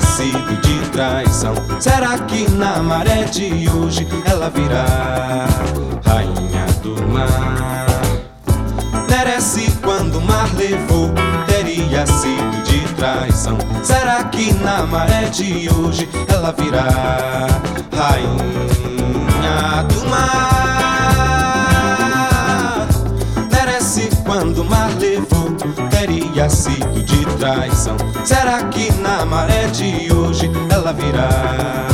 Sido de traição. Será que na maré de hoje ela virá rainha do mar? Merece quando o mar levou, teria sido de traição. Será que na maré de hoje ela virá rainha do mar? Merece quando o mar levou teria sido de traição. Será que na maré de hoje ela virá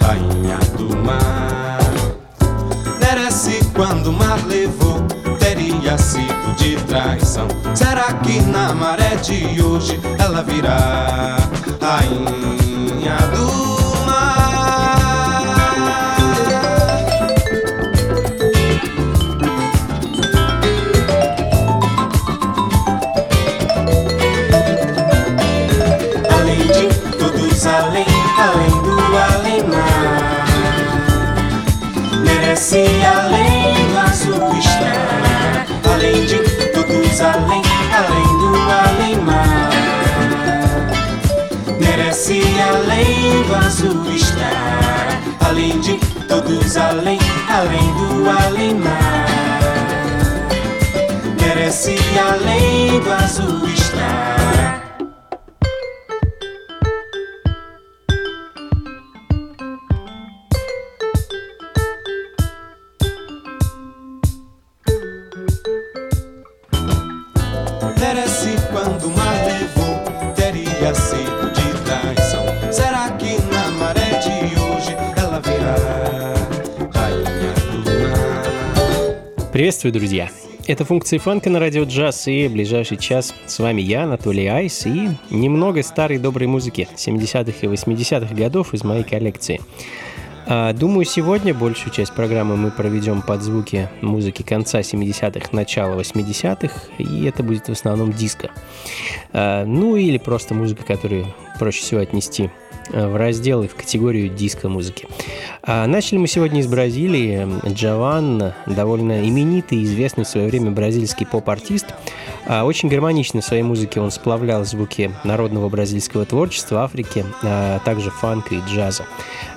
rainha do mar? Merece quando o mar levou, teria sido de traição. Será que na maré de hoje ela virá rainha do mar? Merece além do azul estar, além de todos além, além do além-mar. Merece além do azul estar, além de todos além, além do além-mar. Merece além do azul estar. Приветствую, друзья! Это функции фанка на радио джаз и ближайший час с вами я, Анатолий Айс, и немного старой доброй музыки 70-х и 80-х годов из моей коллекции. А, Думаю, сегодня большую часть программы мы проведем под звуки музыки конца 70-х, начала 80-х, и это будет в основном диско. А, Ну или просто музыка, которую проще всего отнести в раздел и в категорию диско-музыки. А Начали мы сегодня из Бразилии. Джован, довольно именитый и известный в свое время бразильский поп-артист. А, Очень гармонично в своей музыке он сплавлял звуки народного бразильского творчества Африки, а также фанка и джаза.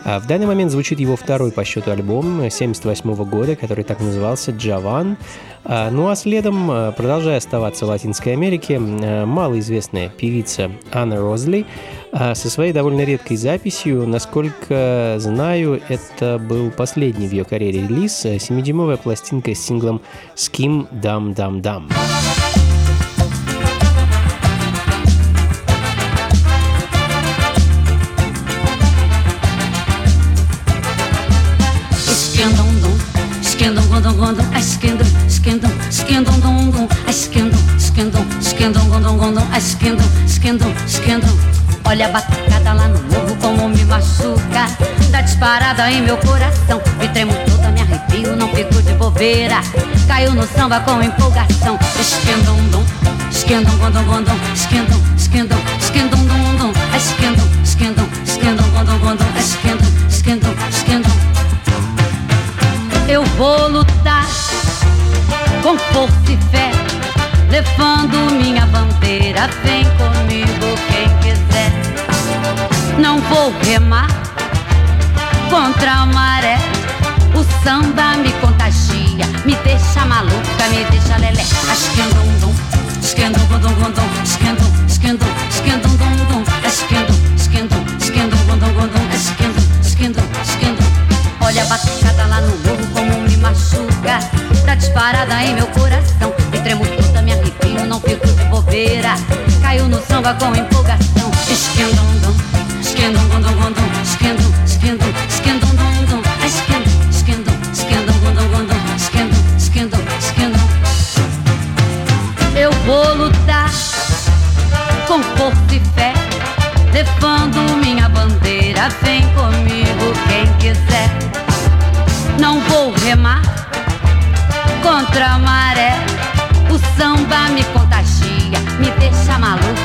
А В данный момент звучит его второй по счету альбом 1978 года, который так назывался «Джован». А, Ну а следом, а, продолжая оставаться в Латинской Америке, а, малоизвестная певица Анна Розли а, со своей довольно редкой записью, насколько знаю, это был последний в ее карьере релиз, э, 7-дюймовая пластинка с синглом «Ским Дам Дам Дам». Esquendum-dum, esquendum-gondum-gondum, a esquendom dom dom esquendom esquendom esquendom gondom gondom esquendom esquendom esquendom olha a batucada lá no morro como me machuca. Dá disparada em meu coração. Me tremo toda me arrepio não fico de bobeira. Caiu no samba com empolgação. Esquendom dom esquendom gondom gondom esquendom esquendom esquendom dom dom esquendom esquendom esquendom gondom gondom esquendom esquendom esquendom eu vou lutar com força e fé, levando minha bandeira. Vem comigo quem quiser. Não vou remar contra a maré. O samba me contagia, me deixa maluca, me deixa lelé. Esquendum dum, esquendum gundum gundum, esquendum, esquendum, esquendum dum dum, esquendum, esquendum, esquendum gundum gundum, esquendum, esquendum, esquendum. Olha a batucada lá no disparada em meu coração. Me tremo toda, me arrepio, não fico de bobeira. Caiu no samba com empolgação. Esquendom, dom, esquendom, dom, dom, dom, esquendom, esquendom, esquendom, dom, é dom, esquendom, esquendom. Eu vou lutar com força e fé, levando minha bandeira. Vem comigo quem quiser. Não vou remar contra a maré. O samba me contagia, me deixa maluco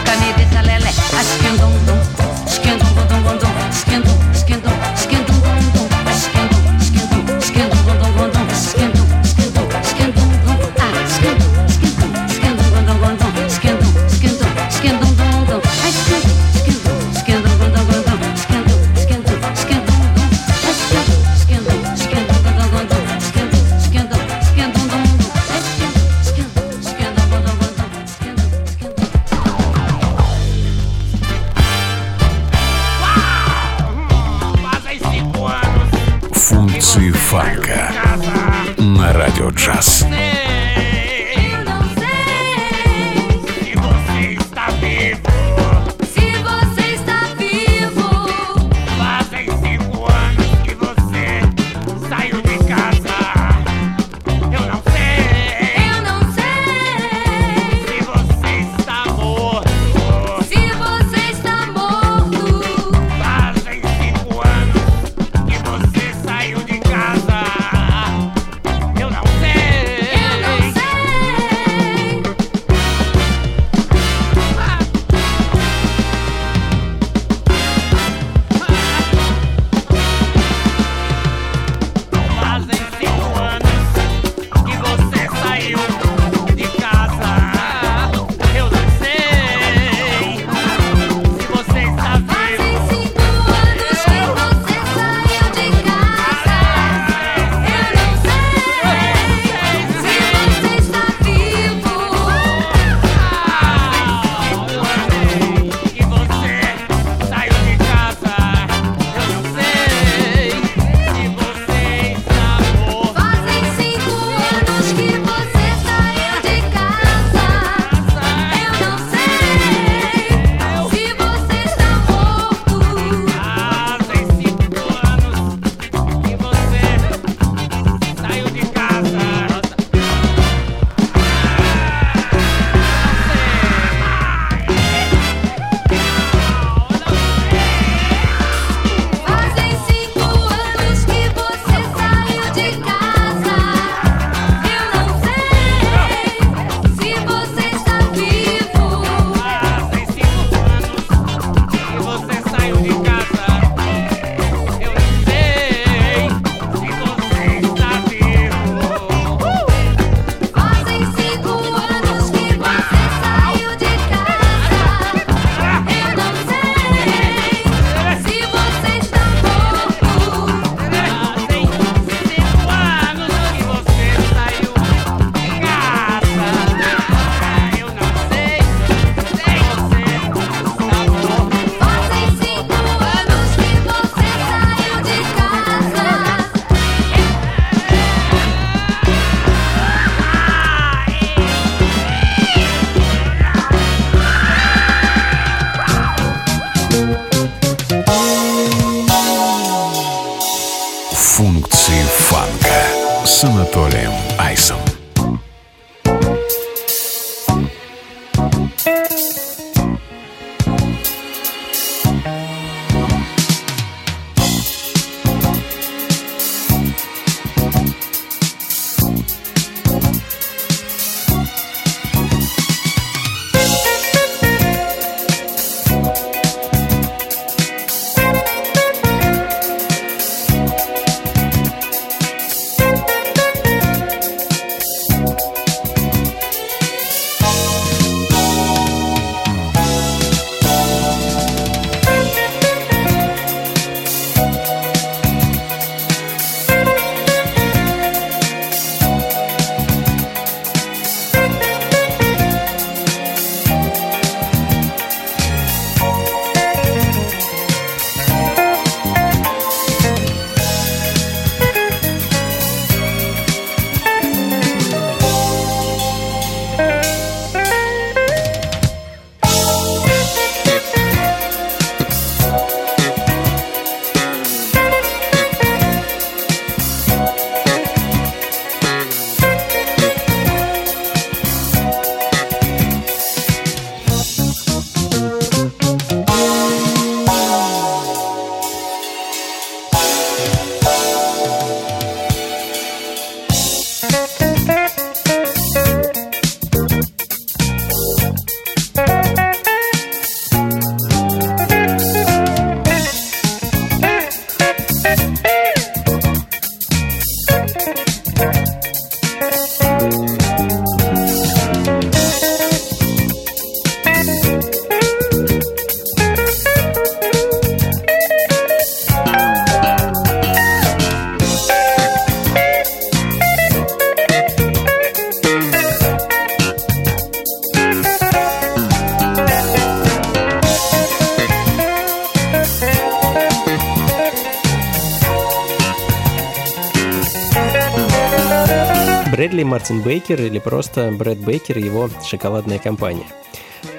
Мартин Бейкер или просто Брэд Бейкер и его шоколадная компания.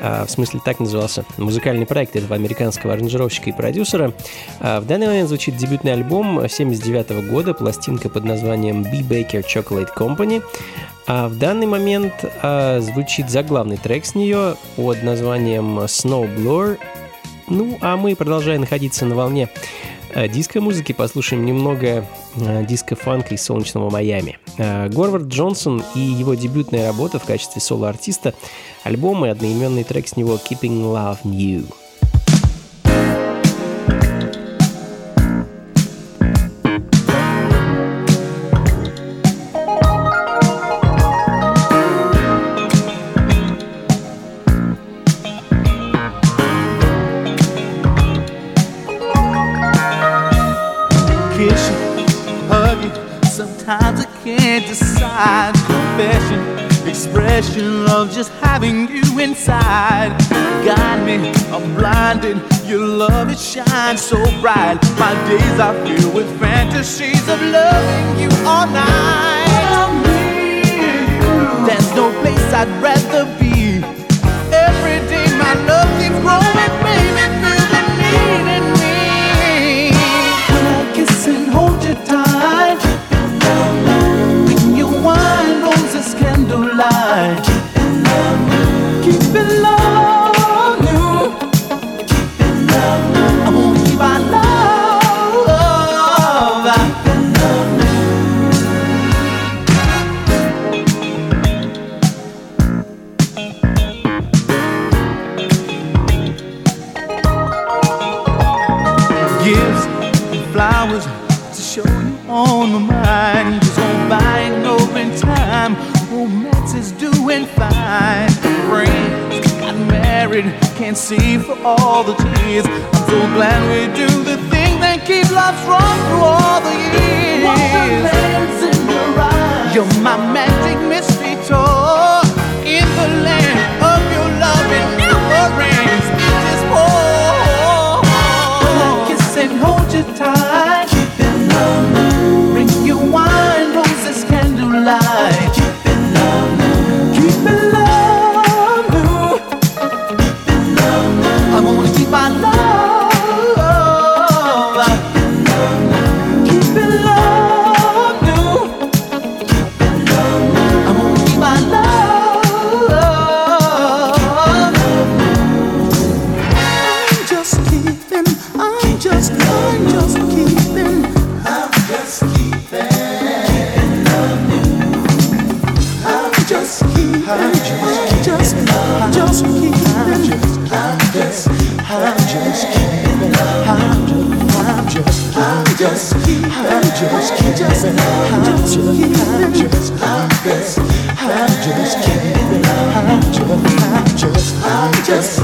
А, в смысле так назывался музыкальный проект этого американского аранжировщика и продюсера. А, в данный момент звучит дебютный альбом 79 года, пластинка под названием B Baker Chocolate Company. А в данный момент а, звучит заглавный трек с нее под названием Snowblower. Ну, а мы продолжаем находиться на волне диско-музыки послушаем немного э, диско-фанка из солнечного Майами. Э, Горвард Джонсон и его дебютная работа в качестве соло-артиста, альбом и одноименный трек с него «Keeping Love New». Inside. Got me, I'm blinded. Your love, it shines so bright. My days are filled with fantasies of loving you all night. There's no place I'd rather be. Married, can't see for all the tears. I'm so glad we do the thing that keeps love strong through all the years. Wonderland's in your eyes. You're my magic mystery just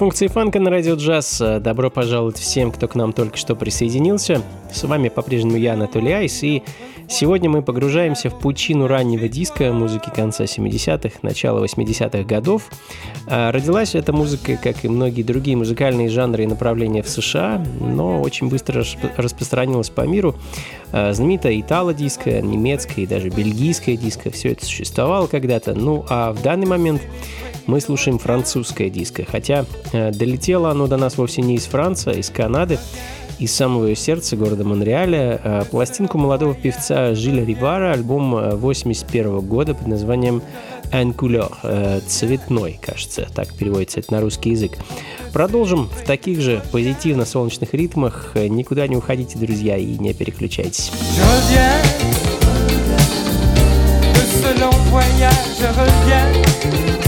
функции фанка на радио джаз. Добро пожаловать всем, кто к нам только что присоединился. С вами по-прежнему я, Анатолий Айс, и Сегодня мы погружаемся в пучину раннего диска, музыки конца 70-х, начала 80-х годов. А, родилась эта музыка, как и многие другие музыкальные жанры и направления в США, но очень быстро распространилась по миру. А, знаменитая итало-диско, немецкая и даже бельгийская диско, все это существовало когда-то. Ну а в данный момент мы слушаем французское диско, хотя а, долетело оно до нас вовсе не из Франции, а из Канады из самого сердца города Монреаля э, пластинку молодого певца Жиля Ривара, альбом 81 э, года под названием «Un couleur», э, «Цветной», кажется, так переводится это на русский язык. Продолжим в таких же позитивно-солнечных ритмах. Никуда не уходите, друзья, и не переключайтесь. je reviens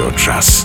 на радио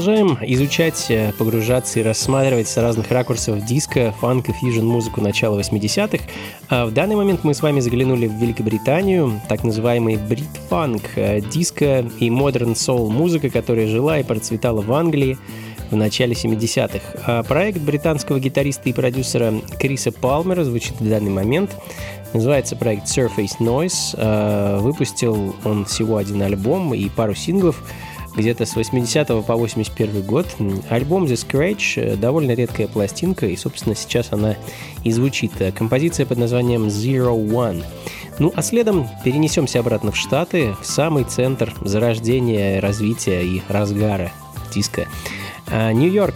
Продолжаем изучать, э, погружаться и рассматривать с разных ракурсов диско, фанк и фьюжн музыку начала 80-х. А в данный момент мы с вами заглянули в Великобританию, так называемый брит-фанк, э, диско и модерн соул музыка, которая жила и процветала в Англии в начале 70-х. А проект британского гитариста и продюсера Криса Палмера звучит в данный момент. Называется проект Surface Noise. А, выпустил он всего один альбом и пару синглов – где-то с 80 по 81 год. Альбом The Scratch э, довольно редкая пластинка, и, собственно, сейчас она и звучит. Композиция под названием Zero One. Ну, а следом перенесемся обратно в Штаты, в самый центр зарождения, развития и разгара диска. А, Нью-Йорк.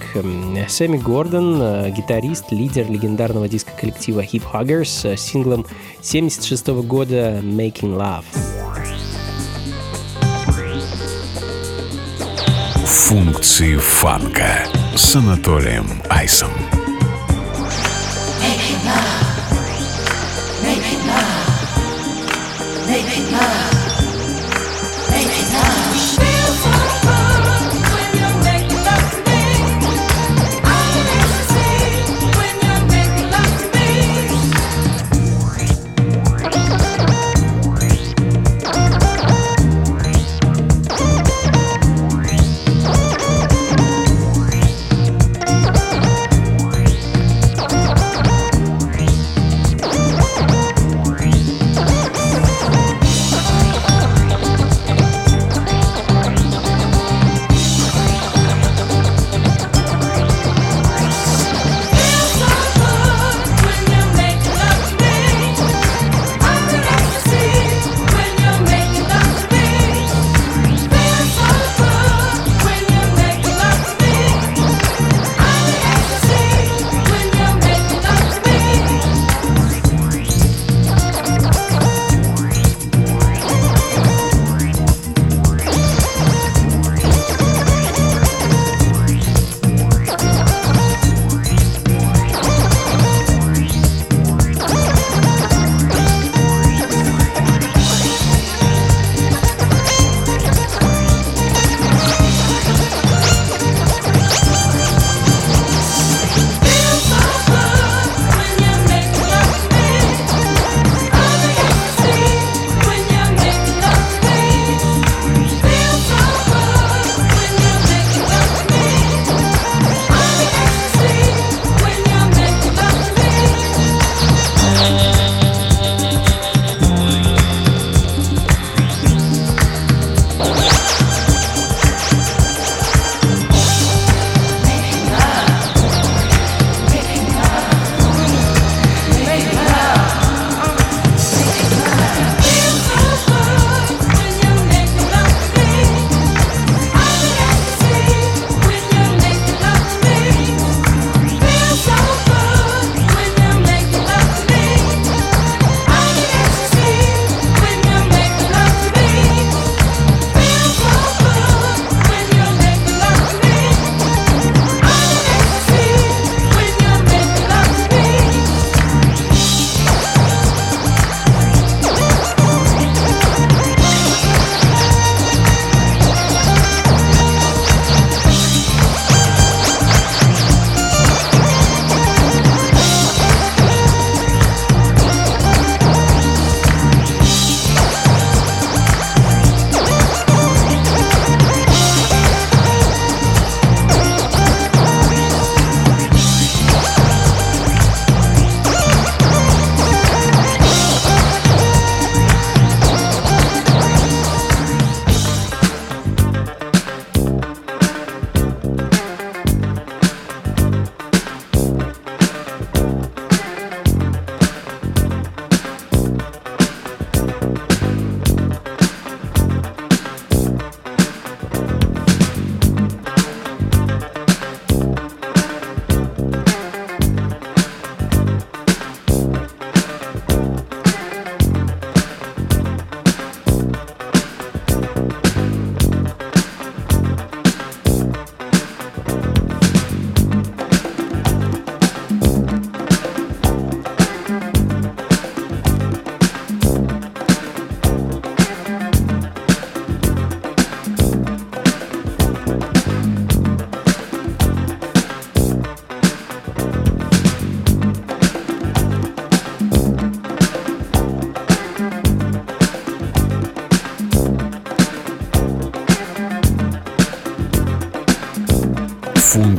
Сэмми Гордон, э, гитарист, лидер легендарного диска-коллектива Hip Huggers с синглом 76 года «Making Love». Функции фанка с Анатолием Айсом. Making love, making love, making love.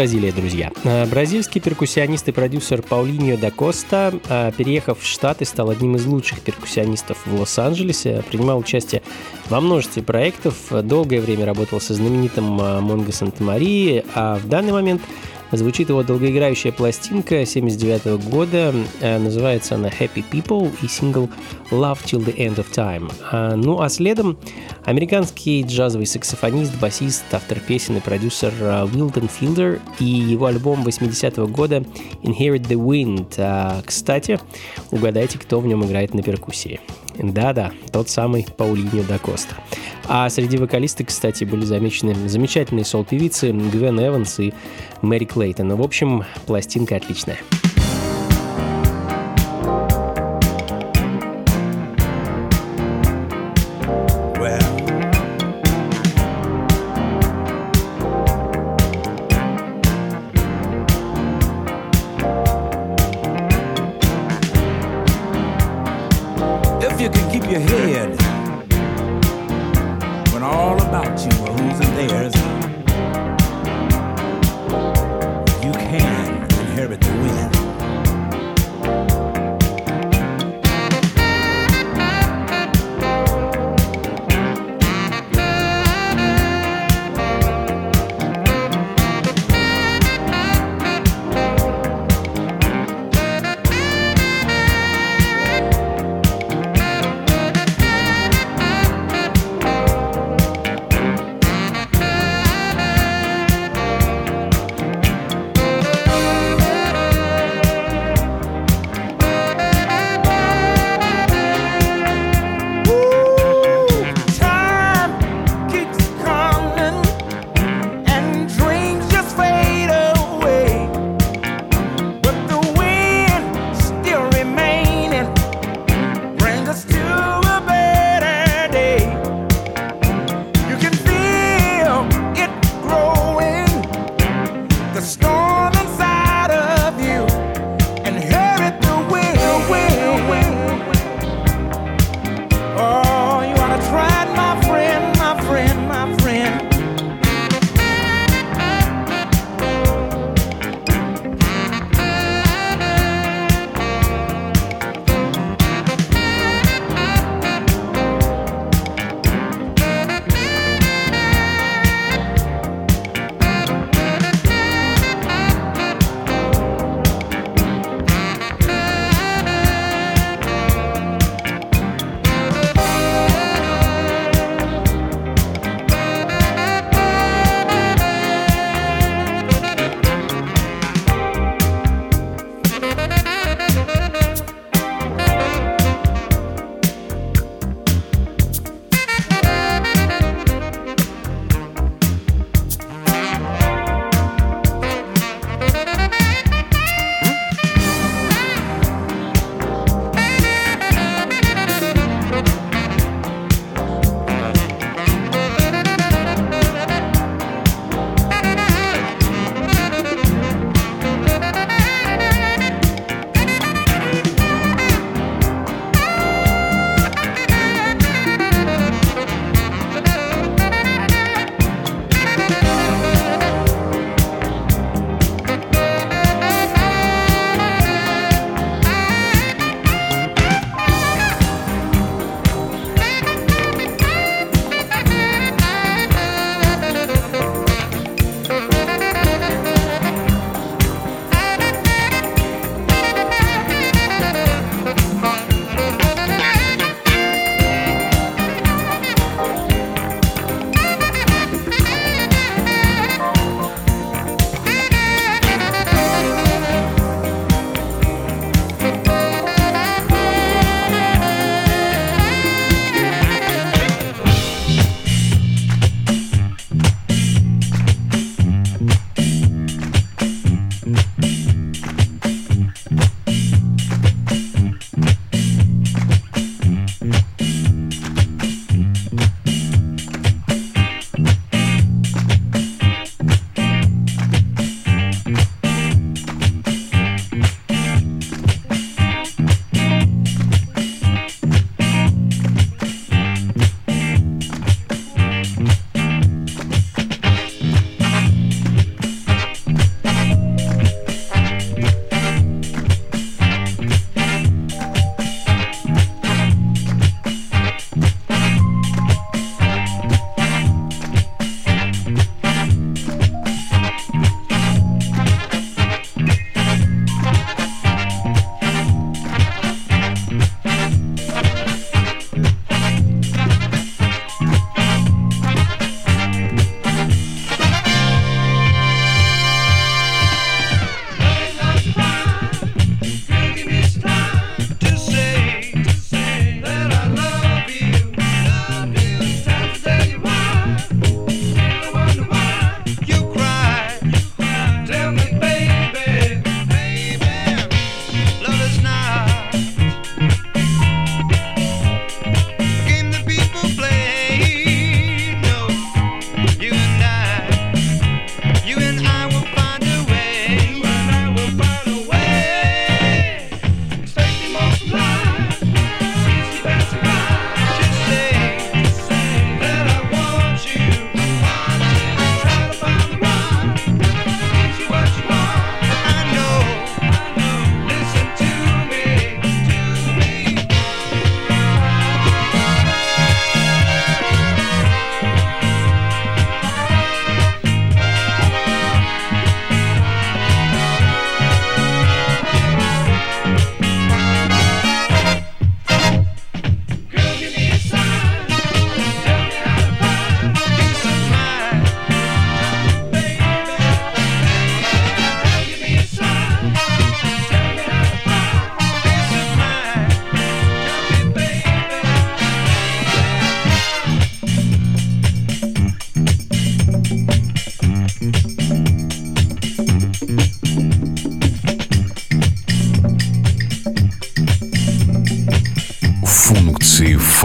Бразилия, друзья. Э, бразильский перкуссионист и продюсер Паулиньо да Коста, э, переехав в Штаты, стал одним из лучших перкуссионистов в Лос-Анджелесе, принимал участие во множестве проектов, долгое время работал со знаменитым э, Монго Санта-Марии, а в данный момент Звучит его долгоиграющая пластинка 79 года, э, называется она Happy People и сингл Love Till the End of Time. А, ну а следом американский джазовый саксофонист, басист, автор песен и продюсер Уилтон Филдер и его альбом 80 -го года Inherit the Wind. А, кстати, угадайте, кто в нем играет на перкуссии. Да-да, тот самый Паулиньо да Коста. А среди вокалисток, кстати, были замечены замечательные сол-певицы Гвен Эванс и Мэри Клейтон. В общем, пластинка отличная.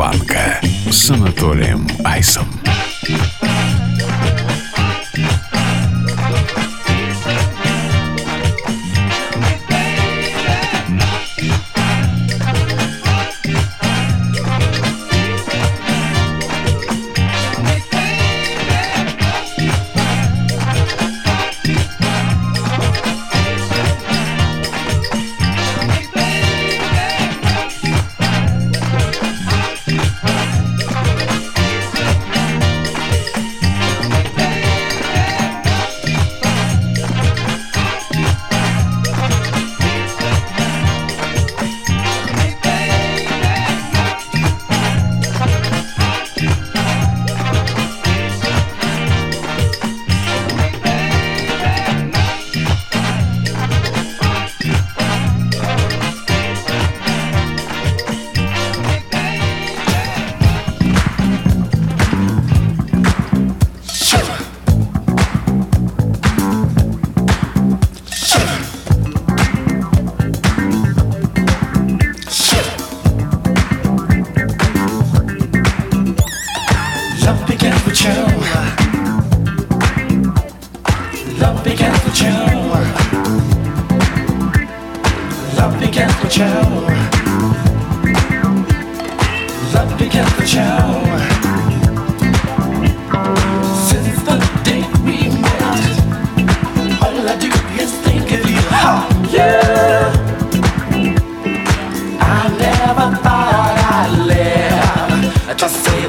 Фанка с Анатолием Айсом.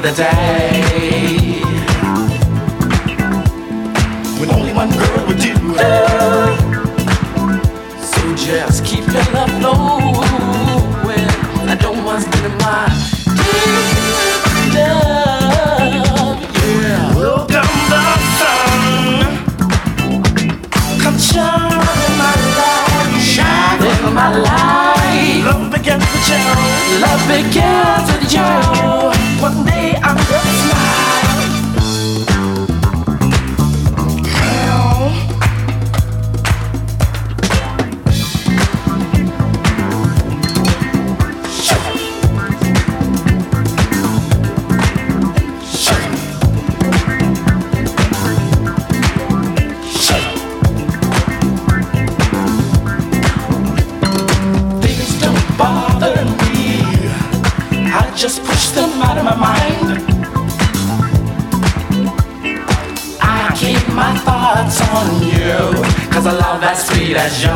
the day when only one girl would do it. So just keep your love flowing. I don't want to get my love. Yeah. Welcome the sun. Come shine in my life. Shine in my life. Love begins with you. Love begins with you. One day. la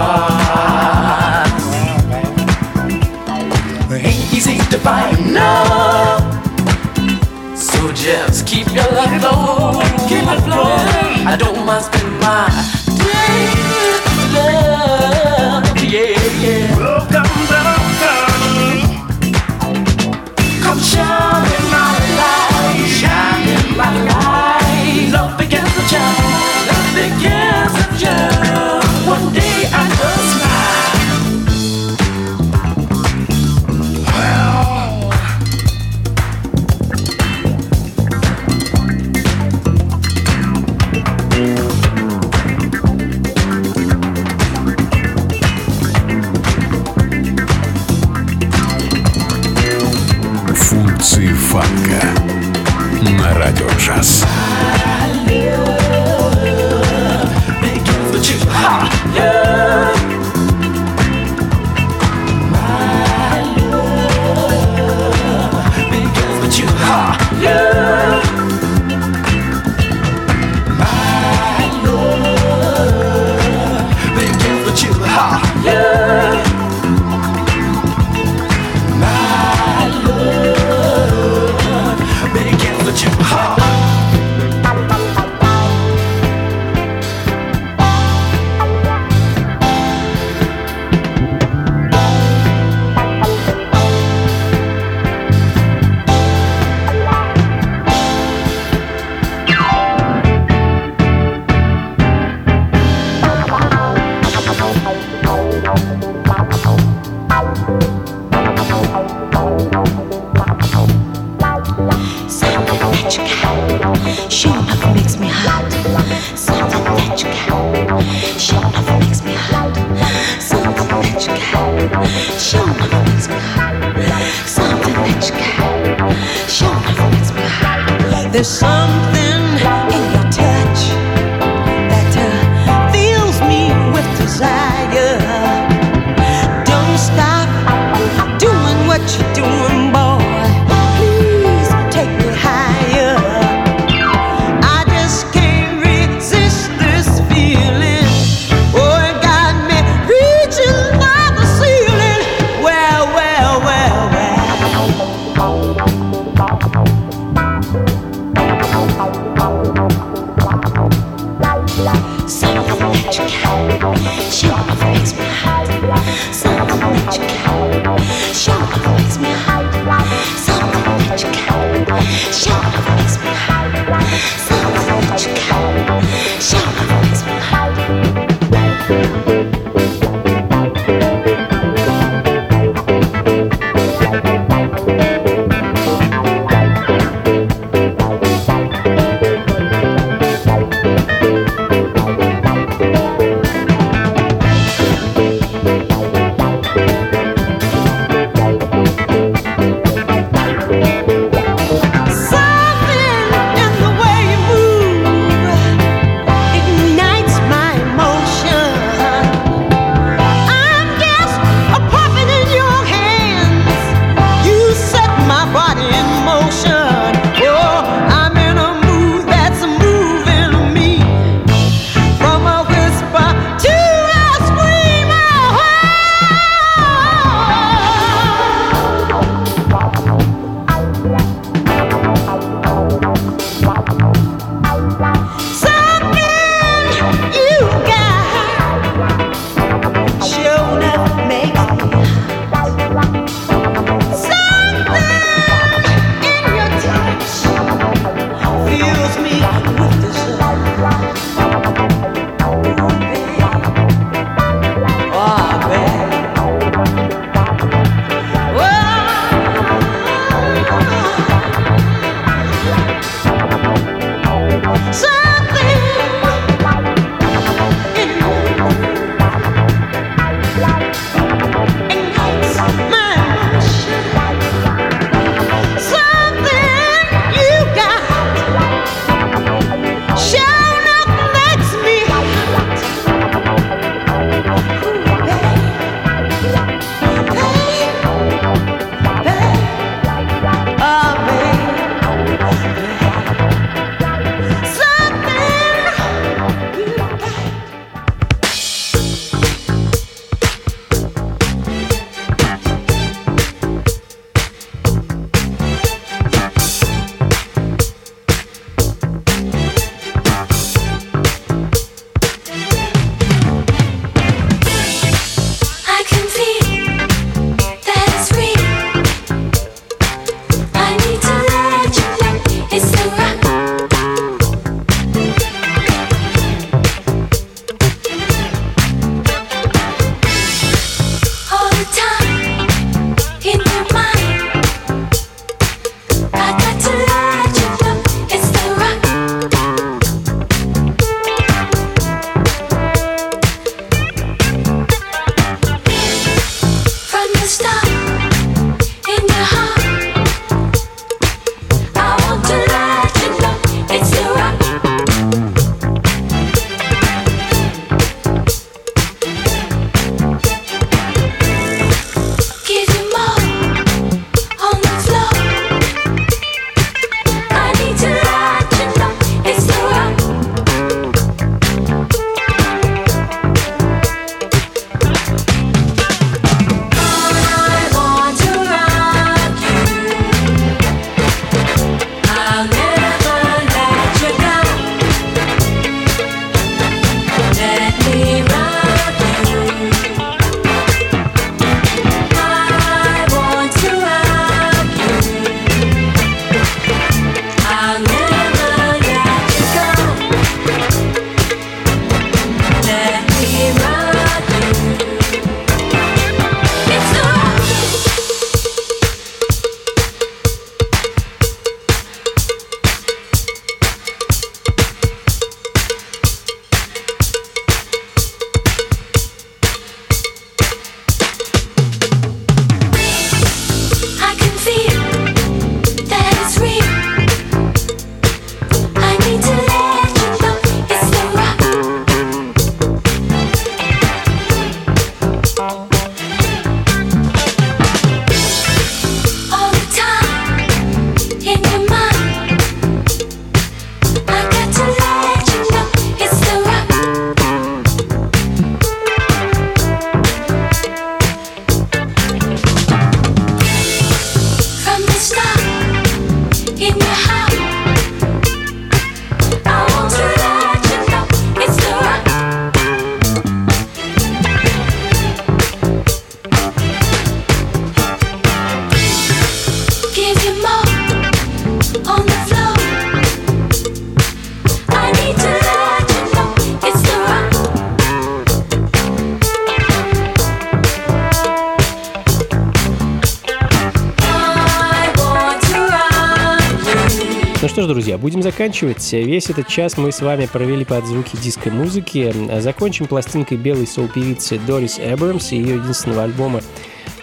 заканчивать. Весь этот час мы с вами провели под звуки диско-музыки. Закончим пластинкой белой соул-певицы Дорис Эбрамс и ее единственного альбома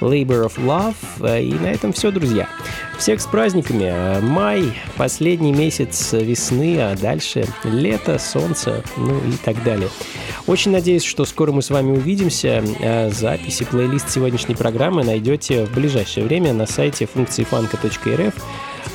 Labor of Love. И на этом все, друзья. Всех с праздниками. Май, последний месяц весны, а дальше лето, солнце, ну и так далее. Очень надеюсь, что скоро мы с вами увидимся. Записи, плейлист сегодняшней программы найдете в ближайшее время на сайте функции фанка.рф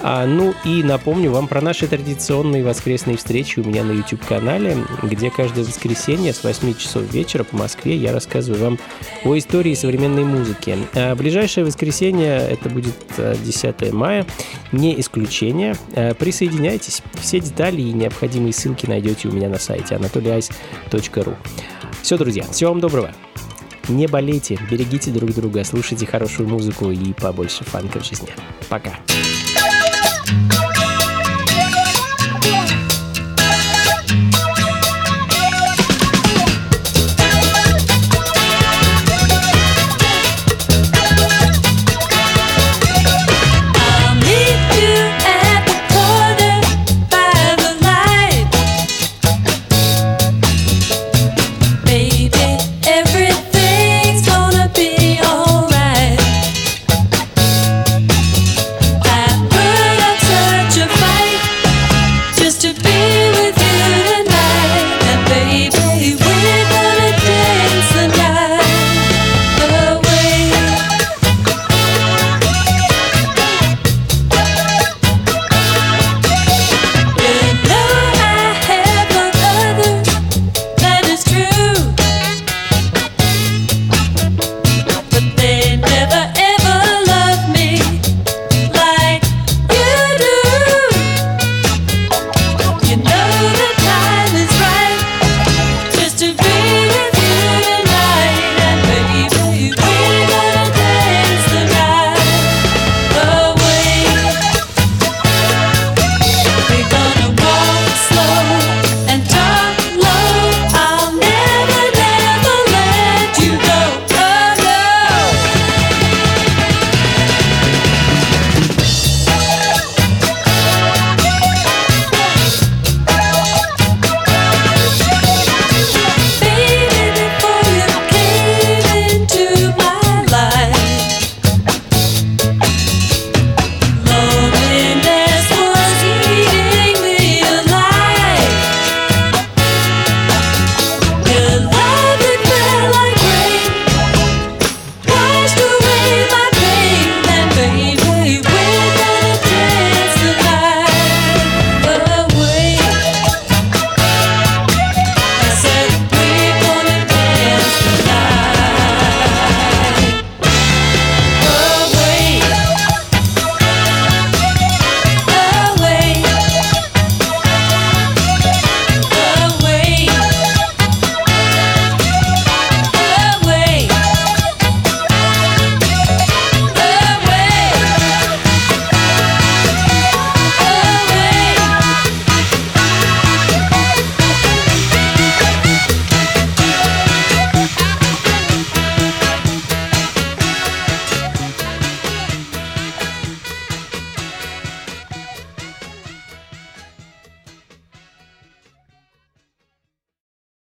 а, ну и напомню вам про наши традиционные воскресные встречи у меня на YouTube-канале, где каждое воскресенье с 8 часов вечера по Москве я рассказываю вам о истории современной музыки. А ближайшее воскресенье, это будет 10 а, мая, не исключение. А, присоединяйтесь. Все детали и необходимые ссылки найдете у меня на сайте anatolyice.ru. Все, друзья, всего вам доброго. Не болейте, берегите друг друга, слушайте хорошую музыку и побольше фанка в жизни. Пока.